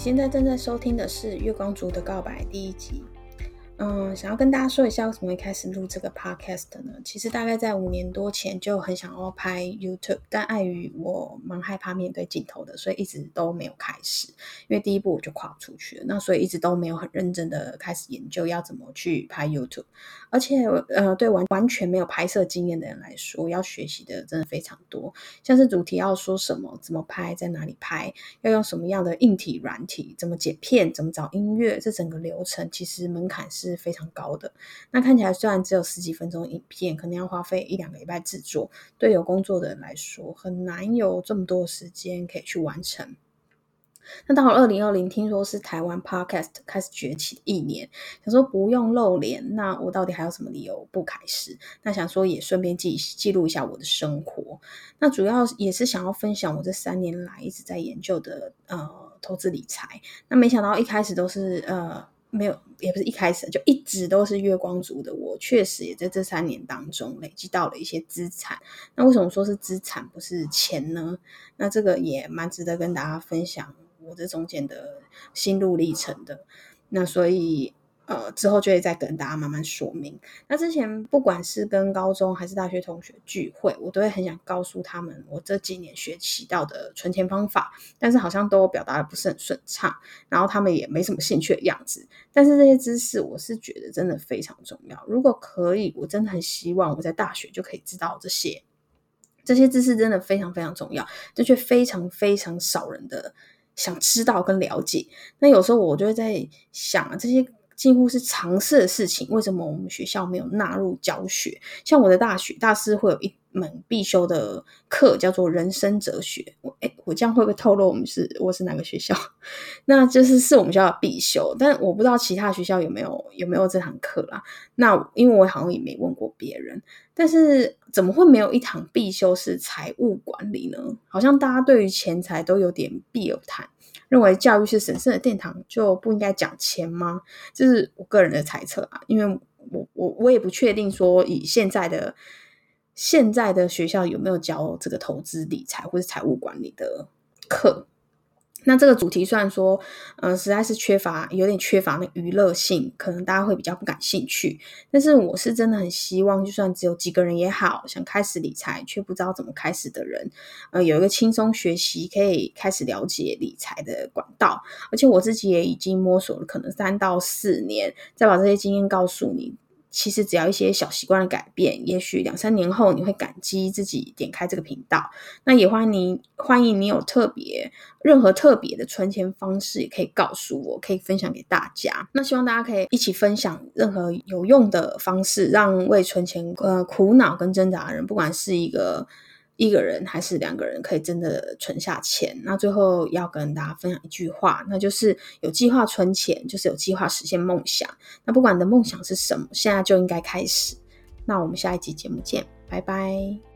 现在正在收听的是《月光族的告白》第一集。嗯，想要跟大家说一下，为什么会开始录这个 podcast 呢？其实大概在五年多前就很想要拍 YouTube，但碍于我蛮害怕面对镜头的，所以一直都没有开始。因为第一步我就跨不出去了，那所以一直都没有很认真的开始研究要怎么去拍 YouTube。而且，呃，对完完全没有拍摄经验的人来说，要学习的真的非常多，像是主题要说什么、怎么拍、在哪里拍、要用什么样的硬体、软体、怎么剪片、怎么找音乐，这整个流程其实门槛是。是非常高的。那看起来虽然只有十几分钟影片，可能要花费一两个礼拜制作，对有工作的人来说，很难有这么多时间可以去完成。那到了二零二零，听说是台湾 Podcast 开始崛起的一年，想说不用露脸，那我到底还有什么理由不开始？那想说也顺便记记录一下我的生活。那主要也是想要分享我这三年来一直在研究的呃投资理财。那没想到一开始都是呃。没有，也不是一开始就一直都是月光族的我，确实也在这三年当中累积到了一些资产。那为什么说是资产不是钱呢？那这个也蛮值得跟大家分享我这中间的心路历程的。那所以。呃，之后就会再跟大家慢慢说明。那之前不管是跟高中还是大学同学聚会，我都会很想告诉他们我这几年学习到的存钱方法，但是好像都表达的不是很顺畅，然后他们也没什么兴趣的样子。但是这些知识，我是觉得真的非常重要。如果可以，我真的很希望我在大学就可以知道这些。这些知识真的非常非常重要，这却非常非常少人的想知道跟了解。那有时候我就会在想啊，这些。几乎是常识的事情，为什么我们学校没有纳入教学？像我的大学大四会有一门必修的课，叫做人生哲学。我哎，我这样会不会透露我们是我是哪个学校？那就是是我们学校的必修，但我不知道其他学校有没有有没有这堂课啦。那因为我好像也没问过别人，但是怎么会没有一堂必修是财务管理呢？好像大家对于钱财都有点避而谈。认为教育是神圣的殿堂，就不应该讲钱吗？这是我个人的猜测啊，因为我我我也不确定说以现在的现在的学校有没有教这个投资理财或者财务管理的课。那这个主题虽然说，嗯，实在是缺乏，有点缺乏那娱乐性，可能大家会比较不感兴趣。但是我是真的很希望，就算只有几个人也好，想开始理财却不知道怎么开始的人，呃，有一个轻松学习，可以开始了解理财的管道。而且我自己也已经摸索了，可能三到四年，再把这些经验告诉你。其实只要一些小习惯的改变，也许两三年后你会感激自己点开这个频道。那也欢迎你，欢迎你有特别任何特别的存钱方式，也可以告诉我，可以分享给大家。那希望大家可以一起分享任何有用的方式，让为存钱呃苦恼跟挣扎的人，不管是一个。一个人还是两个人可以真的存下钱？那最后要跟大家分享一句话，那就是有计划存钱，就是有计划实现梦想。那不管你的梦想是什么，现在就应该开始。那我们下一集节目见，拜拜。